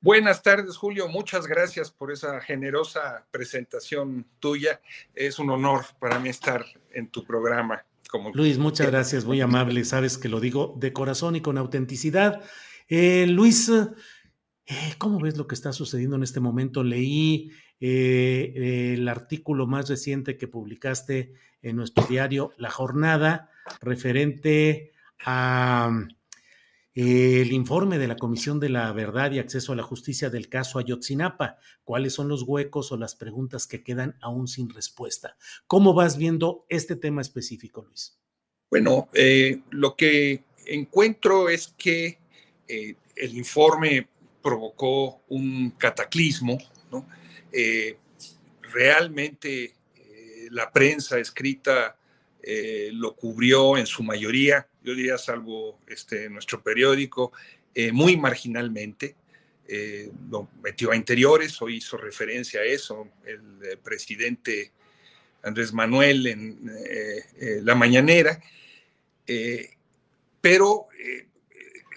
Buenas tardes, Julio. Muchas gracias por esa generosa presentación tuya. Es un honor para mí estar en tu programa. Como... Luis, muchas gracias, muy amable. Sabes que lo digo de corazón y con autenticidad. Eh, Luis, eh, ¿cómo ves lo que está sucediendo en este momento? Leí eh, el artículo más reciente que publicaste en nuestro diario La Jornada referente a el informe de la Comisión de la Verdad y Acceso a la Justicia del caso Ayotzinapa. ¿Cuáles son los huecos o las preguntas que quedan aún sin respuesta? ¿Cómo vas viendo este tema específico, Luis? Bueno, eh, lo que encuentro es que eh, el informe provocó un cataclismo, ¿no? Eh, realmente la prensa escrita lo cubrió en su mayoría yo diría, salvo este, nuestro periódico, eh, muy marginalmente. Eh, lo metió a interiores, hoy hizo referencia a eso el, eh, presidente Andrés Manuel en la mañanera, pero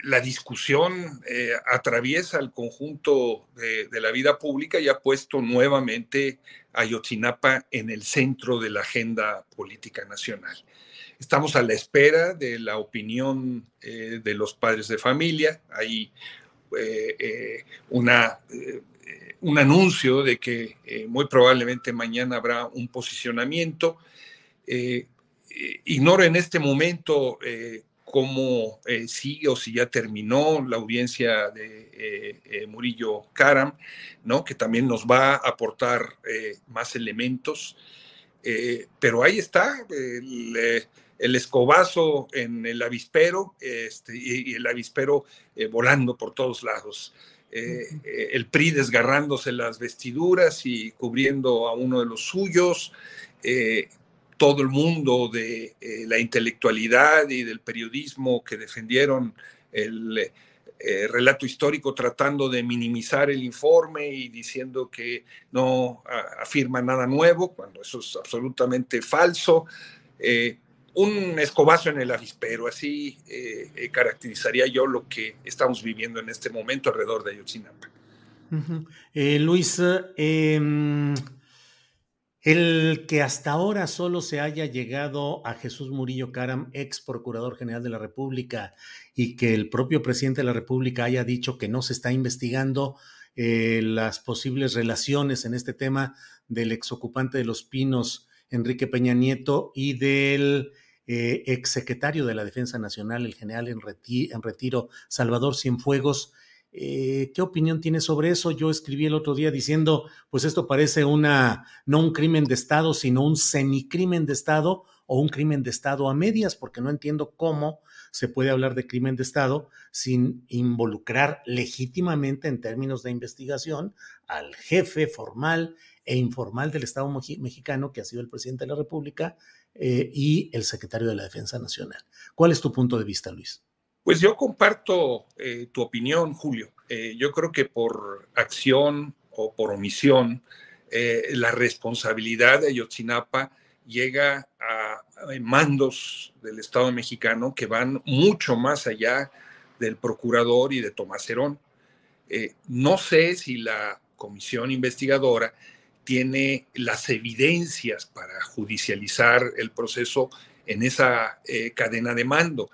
la discusión atraviesa el conjunto de, la vida pública y ha puesto nuevamente Ayotzinapa en el centro de la agenda política nacional. Estamos a la espera de la opinión eh, de los padres de familia. Hay eh, eh, una, un anuncio de que muy probablemente mañana habrá un posicionamiento. ignoro en este momento cómo sigue o si ya terminó la audiencia de Murillo Karam, ¿no? que también nos va a aportar más elementos. pero ahí está, el, el escobazo en el avispero este, y, el avispero eh, volando por todos lados. Eh, eh, el PRI desgarrándose las vestiduras y cubriendo a uno de los suyos, todo el mundo de la intelectualidad y del periodismo que defendieron el relato histórico tratando de minimizar el informe y diciendo que no afirma nada nuevo, cuando eso es absolutamente falso un escobazo en el avispero, así eh, eh, caracterizaría yo lo que estamos viviendo en este momento alrededor de Ayotzinapa. Eh, Luis, em, el que hasta ahora solo se haya llegado a Jesús Murillo Caram, ex procurador general de la República, y que el propio presidente de la República haya dicho que no se está investigando las posibles relaciones en este tema del exocupante de los Pinos, Enrique Peña Nieto, y del eh, exsecretario de la Defensa Nacional, el general en, retiro, Salvador Cienfuegos. Eh, ¿Qué opinión tiene sobre eso? Yo escribí el otro día diciendo, pues esto parece una, no un crimen de Estado, sino un semicrimen de Estado o un crimen de Estado a medias, porque no entiendo cómo se puede hablar de crimen de Estado sin involucrar legítimamente en términos de investigación al jefe formal e informal del Estado mexicano, que ha sido el presidente de la República, eh, y el secretario de la Defensa Nacional. ¿Cuál es tu punto de vista, Luis? Pues yo comparto eh, tu opinión, Julio. Eh, yo creo que por acción o por omisión, la responsabilidad de Ayotzinapa llega a, mandos del Estado mexicano que van mucho más allá del procurador y de Tomás Herón. no sé si la comisión investigadora tiene las evidencias para judicializar el proceso en esa cadena de mando.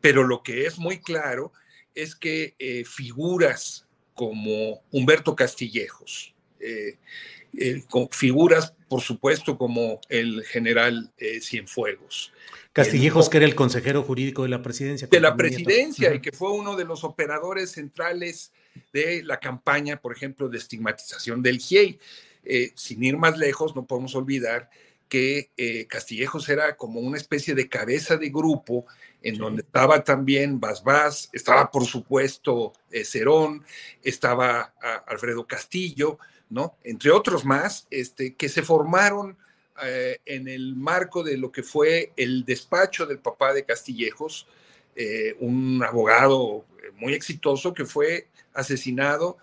Pero lo que es muy claro es que figuras como Humberto Castillejos, eh, con figuras, por supuesto, como el general eh, Cienfuegos. Castillejos, que era el consejero jurídico de la presidencia. De la presidencia y que fue uno de los operadores centrales de la campaña, por ejemplo, de estigmatización del GIEI. Eh, sin ir más lejos, no podemos olvidar que Castillejos era como una especie de cabeza de grupo en donde estaba también Bas estaba por supuesto Cerón, estaba ah, Alfredo Castillo, entre otros más, este, que se formaron eh, en el marco de lo que fue el despacho del papá de Castillejos, eh, un abogado eh, muy exitoso que fue asesinado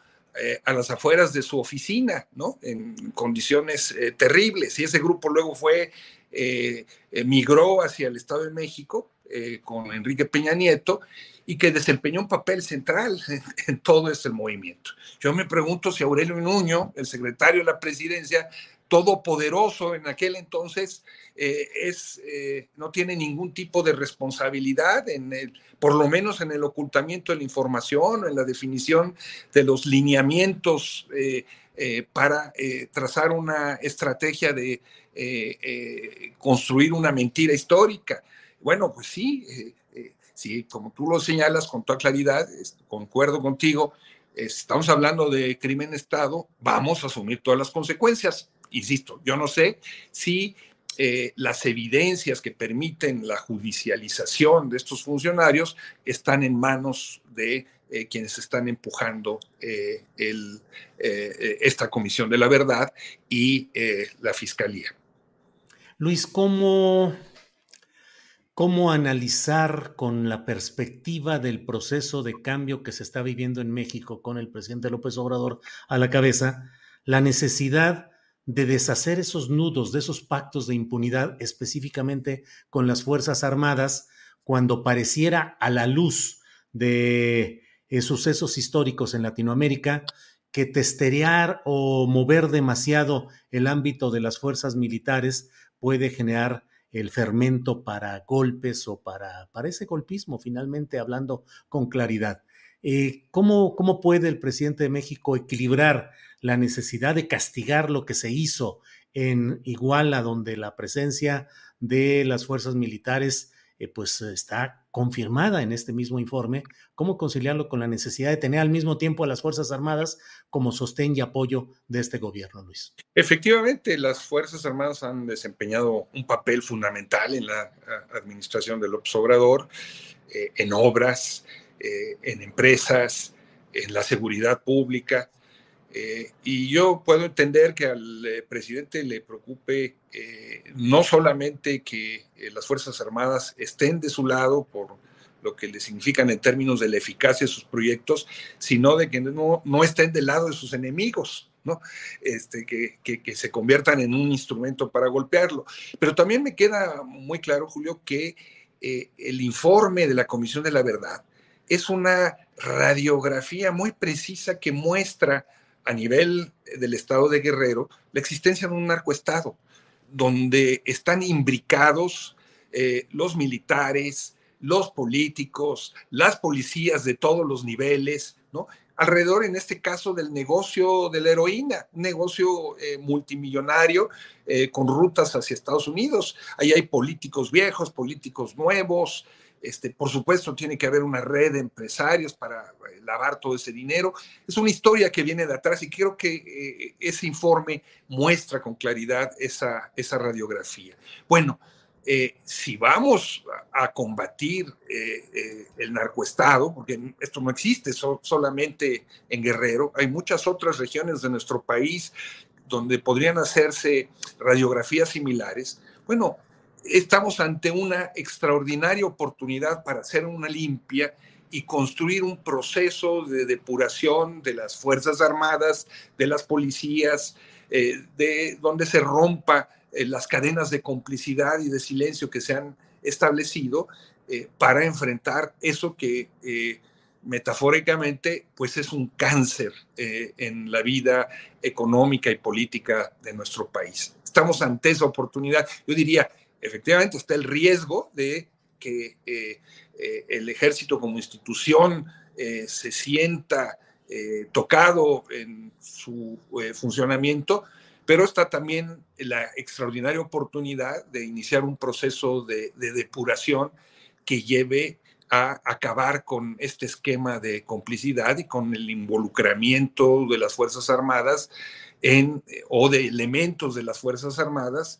a las afueras de su oficina, ¿no? En condiciones terribles. Y ese grupo luego fue, migró hacia el Estado de México con Enrique Peña Nieto y que desempeñó un papel central en, todo este movimiento. Yo me pregunto si Aurelio Nuño, el secretario de la presidencia, todopoderoso en aquel entonces, eh, es, eh, no tiene ningún tipo de responsabilidad, en el, por lo menos en el ocultamiento de la información o en la definición de los lineamientos eh, para trazar una estrategia de construir una mentira histórica. Bueno, pues sí, Sí, como tú lo señalas con toda claridad, concuerdo contigo, estamos hablando de crimen de Estado, vamos a asumir todas las consecuencias. Insisto, yo no sé si eh, las evidencias que permiten la judicialización de estos funcionarios están en manos de eh, quienes están empujando eh, esta Comisión de la Verdad y la Fiscalía. Luis, ¿cómo cómo analizar con la perspectiva del proceso de cambio que se está viviendo en México con el presidente López Obrador a la cabeza, la necesidad de deshacer esos nudos, de esos pactos de impunidad, específicamente con las Fuerzas Armadas, cuando pareciera a la luz de eh, sucesos históricos en Latinoamérica que testerear o mover demasiado el ámbito de las fuerzas militares puede generar el fermento para golpes o para, para ese golpismo, finalmente hablando con claridad. Eh, ¿cómo, ¿Cómo puede el presidente de México equilibrar la necesidad de castigar lo que se hizo en Iguala, donde la presencia de las fuerzas militares eh, pues está confirmada en este mismo informe, cómo conciliarlo con la necesidad de tener al mismo tiempo a las Fuerzas Armadas como sostén y apoyo de este gobierno, Luis. Efectivamente, las Fuerzas Armadas han desempeñado un papel fundamental en la administración del López Obrador, eh, en obras, eh, en empresas, en la seguridad pública. Eh, y yo puedo entender que al eh, presidente le preocupe eh, no solamente que las Fuerzas Armadas estén de su lado por lo que le significan en términos de la eficacia de sus proyectos, sino de que no, no estén del lado de sus enemigos, ¿no? Este, que, que, que, se conviertan en un instrumento para golpearlo. Pero también me queda muy claro, Julio, que el informe de la Comisión de la Verdad es una radiografía muy precisa que muestra a nivel del estado de Guerrero la existencia de un narcoestado, donde están imbricados eh, los militares, los políticos, las policías de todos los niveles, ¿no? Alrededor, en este caso, del negocio de la heroína, negocio eh, multimillonario eh, con rutas hacia Estados Unidos. Ahí hay políticos viejos, políticos nuevos, este, por supuesto, tiene que haber una red de empresarios para eh, lavar todo ese dinero. Es una historia que viene de atrás y creo que eh, ese informe muestra con claridad esa, esa radiografía. Bueno, eh, si vamos a, combatir el narcoestado, porque esto no existe solamente en Guerrero, hay muchas otras regiones de nuestro país donde podrían hacerse radiografías similares. Bueno, estamos ante una extraordinaria oportunidad para hacer una limpia y construir un proceso de depuración de las Fuerzas Armadas, de las policías, eh, de donde se rompa eh, las cadenas de complicidad y de silencio que se han establecido eh, para enfrentar eso que metafóricamente, pues es un cáncer en la vida económica y política de nuestro país. Estamos ante esa oportunidad. Yo diría, efectivamente está el riesgo de que eh, eh, el ejército como institución se sienta tocado en su funcionamiento, pero está también la extraordinaria oportunidad de iniciar un proceso de, de depuración que lleve a acabar con este esquema de complicidad y con el involucramiento de las Fuerzas Armadas en, eh, o de elementos de las Fuerzas Armadas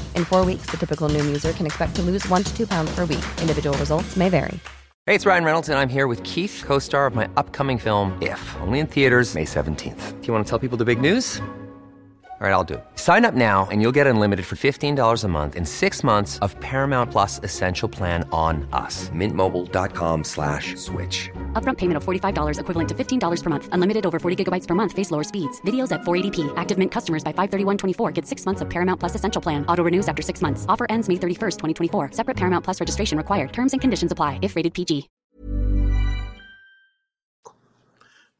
In four weeks, the typical Noom user can expect to lose one to two pounds per week. Individual results may vary. Hey, it's Ryan Reynolds, and I'm here with Keith, co star of my upcoming film, If, only in theaters, May 17th. Do you want to tell people the big news? All right, I'll do it. Sign up now and you'll get unlimited for $15 a month in six months of Paramount Plus Essential Plan on us. Mintmobile.com slash switch. Upfront payment of $45 equivalent to $15 per month. Unlimited over 40 gigabytes per month. Face lower speeds. Videos at 480p. Active Mint customers by 531.24 get six months of Paramount Plus Essential Plan. Auto renews after six months. Offer ends May 31st, 2024. Separate Paramount Plus registration required. Terms and conditions apply if rated PG.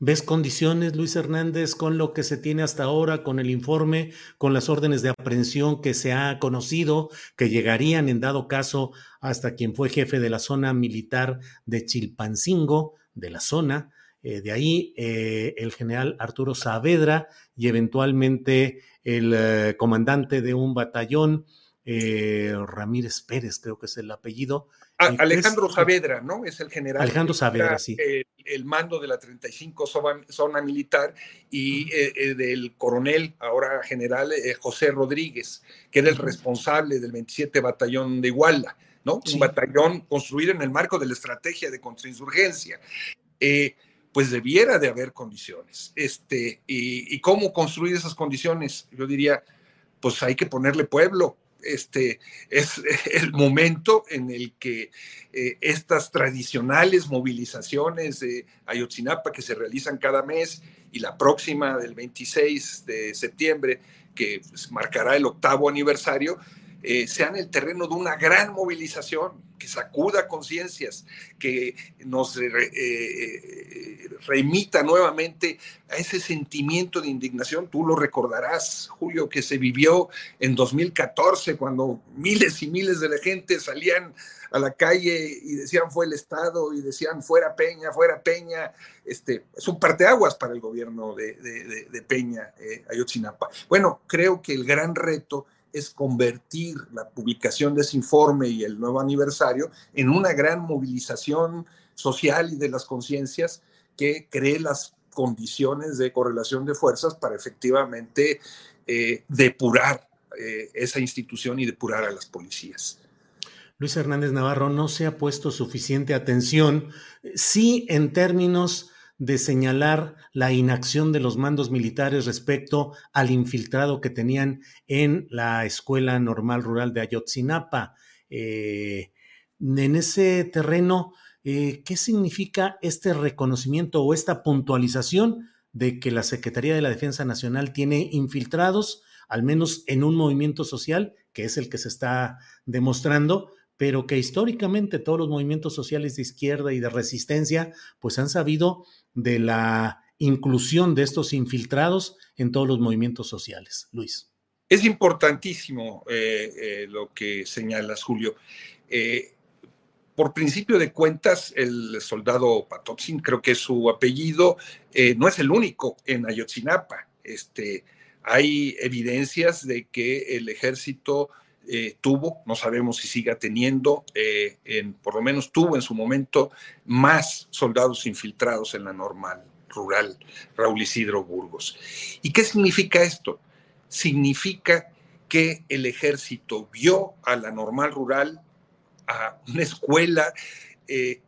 ¿Ves condiciones, Luis Hernández, con lo que se tiene hasta ahora, con el informe, con las órdenes de aprehensión que se ha conocido, que llegarían en dado caso hasta quien fue jefe de la zona militar de Chilpancingo, de la zona? Eh, de ahí eh, el general Arturo Saavedra y eventualmente el eh, comandante de un batallón, Ramírez Pérez, creo que es el apellido, Alejandro Saavedra, ¿no? Es el general. Alejandro Saavedra, sí. El, mando de la 35 zona, militar y eh, eh, del coronel, ahora general, eh, José Rodríguez, que era el responsable del 27 Batallón de Iguala, ¿no? Un batallón construido en el marco de la estrategia de contrainsurgencia. pues debiera de haber condiciones. Este, y, y cómo construir esas condiciones? Yo diría, pues hay que ponerle pueblo, este, es el momento en el que eh, estas tradicionales movilizaciones de Ayotzinapa que se realizan cada mes y la próxima del 26 de septiembre, que pues, marcará el octavo aniversario, eh, sean el terreno de una gran movilización que sacuda conciencias, que nos eh, eh, remita nuevamente a ese sentimiento de indignación. Tú lo recordarás, Julio, que se vivió en 2014 cuando miles y miles de la gente salían a la calle y decían fue el Estado y decían fuera Peña, fuera Peña. Este, es un parteaguas para el gobierno de, de, Peña, Ayotzinapa. Bueno, creo que el gran reto es convertir la publicación de ese informe y el nuevo aniversario en una gran movilización social y de las conciencias que cree las condiciones de correlación de fuerzas para efectivamente eh, depurar eh, esa institución y depurar a las policías. Luis Hernández Navarro, no se ha puesto suficiente atención, sí en términos de señalar la inacción de los mandos militares respecto al infiltrado que tenían en la Escuela Normal Rural de Ayotzinapa. Eh, en ese terreno, eh, ¿qué significa este reconocimiento o esta puntualización de que la Secretaría de la Defensa Nacional tiene infiltrados, al menos en un movimiento social, que es el que se está demostrando, pero que históricamente todos los movimientos sociales de izquierda y de resistencia pues han sabido de la inclusión de estos infiltrados en todos los movimientos sociales. Luis. Es importantísimo eh, eh, lo que señalas, Julio. Eh, por principio de cuentas, el soldado Patotzin, creo que su apellido, no es el único en Ayotzinapa. Este, hay evidencias de que el ejército eh, tuvo, no sabemos si siga teniendo, eh, en, por lo menos tuvo en su momento más soldados infiltrados en la normal rural, Raúl Isidro Burgos. ¿Y qué significa esto? Significa que el ejército vio a la normal rural, a una escuela, eh,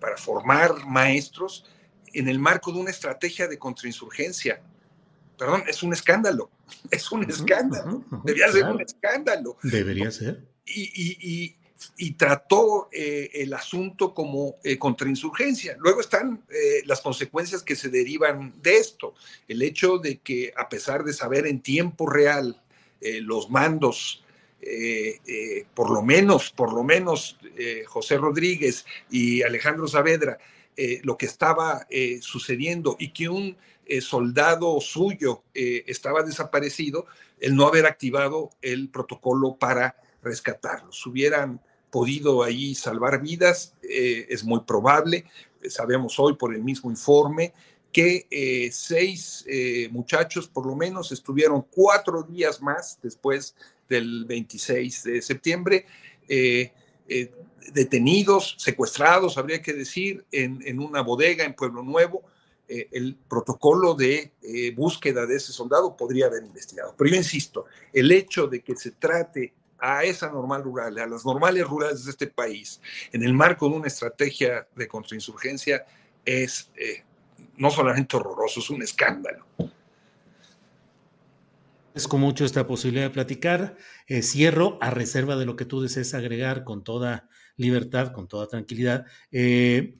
para formar maestros en el marco de una estrategia de contrainsurgencia. Perdón, es un escándalo, es un escándalo, debería ser un escándalo. Debería ser. Y, y, trató eh, el asunto como eh, contrainsurgencia. Luego están eh, las consecuencias que se derivan de esto. El hecho de que a pesar de saber en tiempo real los mandos por lo menos, por lo menos José Rodríguez y Alejandro Saavedra, lo que estaba sucediendo y que un soldado suyo estaba desaparecido, el no haber activado el protocolo para rescatarlos. Hubieran podido ahí salvar vidas, eh, es muy probable. Sabemos hoy por el mismo informe que eh, seis eh, muchachos por lo menos estuvieron cuatro días más después del 26 de septiembre detenidos, secuestrados, habría que decir, en, en una bodega en Pueblo Nuevo. El protocolo de búsqueda de ese soldado podría haber investigado. Pero yo insisto, el hecho de que se trate a esa normal rural, a las normales rurales de este país, en el marco de una estrategia de contrainsurgencia, es eh, no solamente horroroso, es un escándalo. con mucho esta posibilidad de platicar. Eh, cierro a reserva de lo que tú desees agregar con toda libertad, con toda tranquilidad. Eh,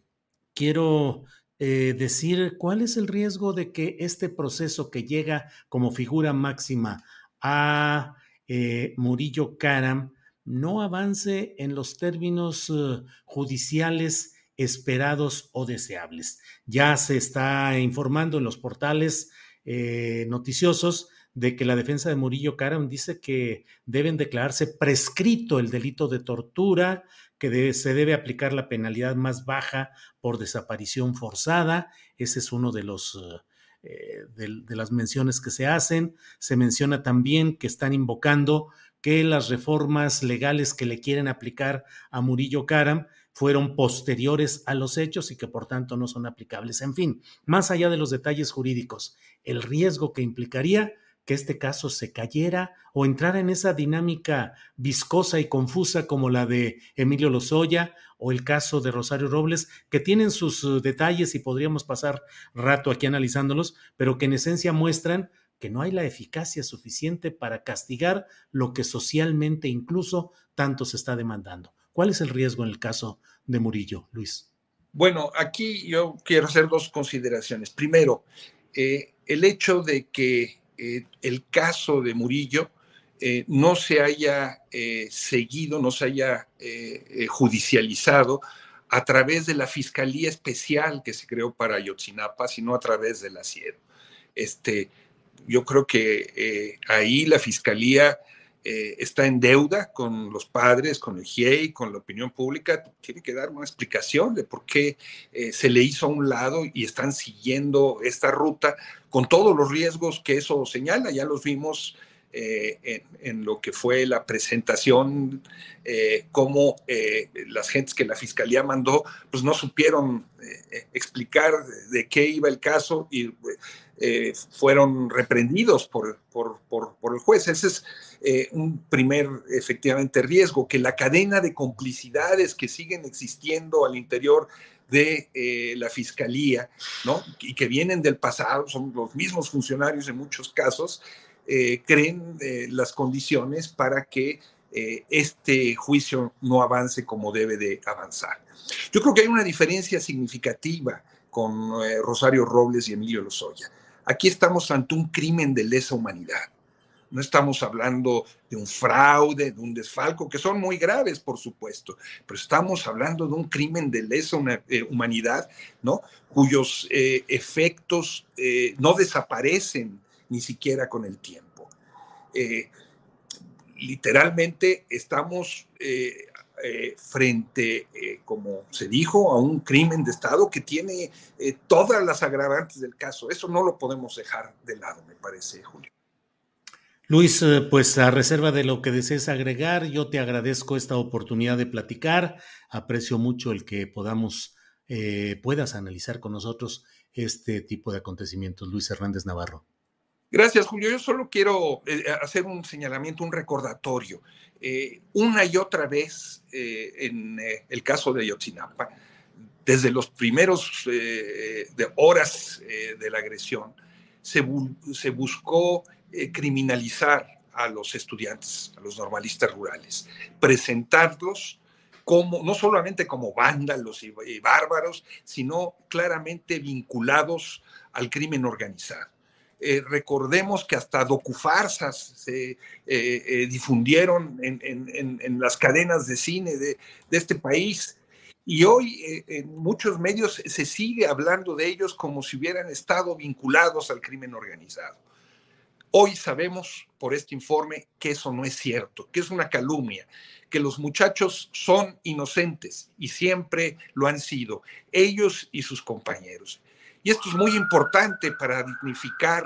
quiero decir cuál es el riesgo de que este proceso que llega como figura máxima a eh, Murillo Karam no avance en los términos eh, judiciales esperados o deseables. Ya se está informando en los portales eh, noticiosos de que la defensa de Murillo Karam dice que deben declararse prescrito el delito de tortura, que se debe aplicar la penalidad más baja por desaparición forzada. Ese es uno de los eh, de, las menciones que se hacen. Se menciona también que están invocando que las reformas legales que le quieren aplicar a Murillo Karam fueron posteriores a los hechos y que por tanto no son aplicables. En fin, más allá de los detalles jurídicos, el riesgo que implicaría que este caso se cayera o entrara en esa dinámica viscosa y confusa como la de Emilio Lozoya o el caso de Rosario Robles, que tienen sus uh, detalles y podríamos pasar rato aquí analizándolos, pero que en esencia muestran que no hay la eficacia suficiente para castigar lo que socialmente incluso tanto se está demandando. ¿Cuál es el riesgo en el caso de Murillo, Luis? Bueno, aquí yo quiero hacer dos consideraciones. Primero, eh, el hecho de que eh, el caso de Murillo eh, no se haya eh, seguido, no se haya judicializado a través de la Fiscalía Especial que se creó para Ayotzinapa, sino a través de la CIED. Este, yo creo que ahí la Fiscalía eh, está en deuda con los padres, con el GIEI, con la opinión pública, tiene que dar una explicación de por qué eh, se le hizo a un lado y están siguiendo esta ruta con todos los riesgos que eso señala. Ya los vimos eh, en, lo que fue la presentación, cómo las gentes que la fiscalía mandó, pues no supieron explicar de qué iba el caso y fueron reprendidos por, el juez. Ese es eh, un primer, efectivamente, riesgo, que la cadena de complicidades que siguen existiendo al interior de eh, la fiscalía, ¿no? Y que vienen del pasado, son los mismos funcionarios en muchos casos, eh, creen las condiciones para que este juicio no avance como debe de avanzar. Yo creo que hay una diferencia significativa con Rosario Robles y Emilio Lozoya. Aquí estamos ante un crimen de lesa humanidad no estamos hablando de un fraude, de un desfalco, que son muy graves, por supuesto, pero estamos hablando de un crimen de lesa eh, humanidad, ¿no? Cuyos eh, efectos eh, no desaparecen ni siquiera con el tiempo. literalmente estamos frente, como se dijo, a un crimen de Estado que tiene todas las agravantes del caso. Eso no lo podemos dejar de lado, me parece, Julio. Luis, eh, pues a reserva de lo que desees agregar, yo te agradezco esta oportunidad de platicar. Aprecio mucho el que podamos, eh, puedas analizar con nosotros este tipo de acontecimientos. Luis Hernández Navarro. Gracias, Julio. Yo solo quiero eh, hacer un señalamiento, un recordatorio. Eh, una y otra vez, eh, en el caso de Ayotzinapa, desde los primeros de horas de la agresión, se, buscó criminalizar a los estudiantes, a los normalistas rurales, presentarlos como, no solamente como vándalos y, bárbaros, sino claramente vinculados al crimen organizado. Eh, recordemos que hasta docufarsas se eh, eh, difundieron en, las cadenas de cine de, de este país y hoy en muchos medios se sigue hablando de ellos como si hubieran estado vinculados al crimen organizado. Hoy sabemos por este informe que eso no es cierto, que es una calumnia, que los muchachos son inocentes y siempre lo han sido, ellos y sus compañeros. Y esto es muy importante para dignificar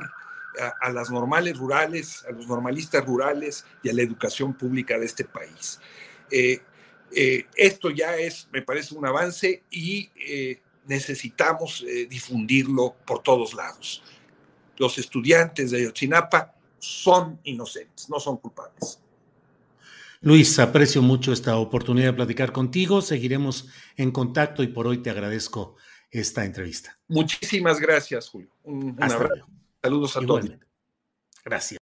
a, las normales rurales, a los normalistas rurales y a la educación pública de este país. Eh, eh, esto ya es, me parece, un avance y eh, necesitamos difundirlo por todos lados. Los estudiantes de Ayotzinapa son inocentes, no son culpables. Luis, aprecio mucho esta oportunidad de platicar contigo. Seguiremos en contacto y por hoy te agradezco esta entrevista. Muchísimas gracias, Julio. Un, abrazo. Saludos a todos. Gracias.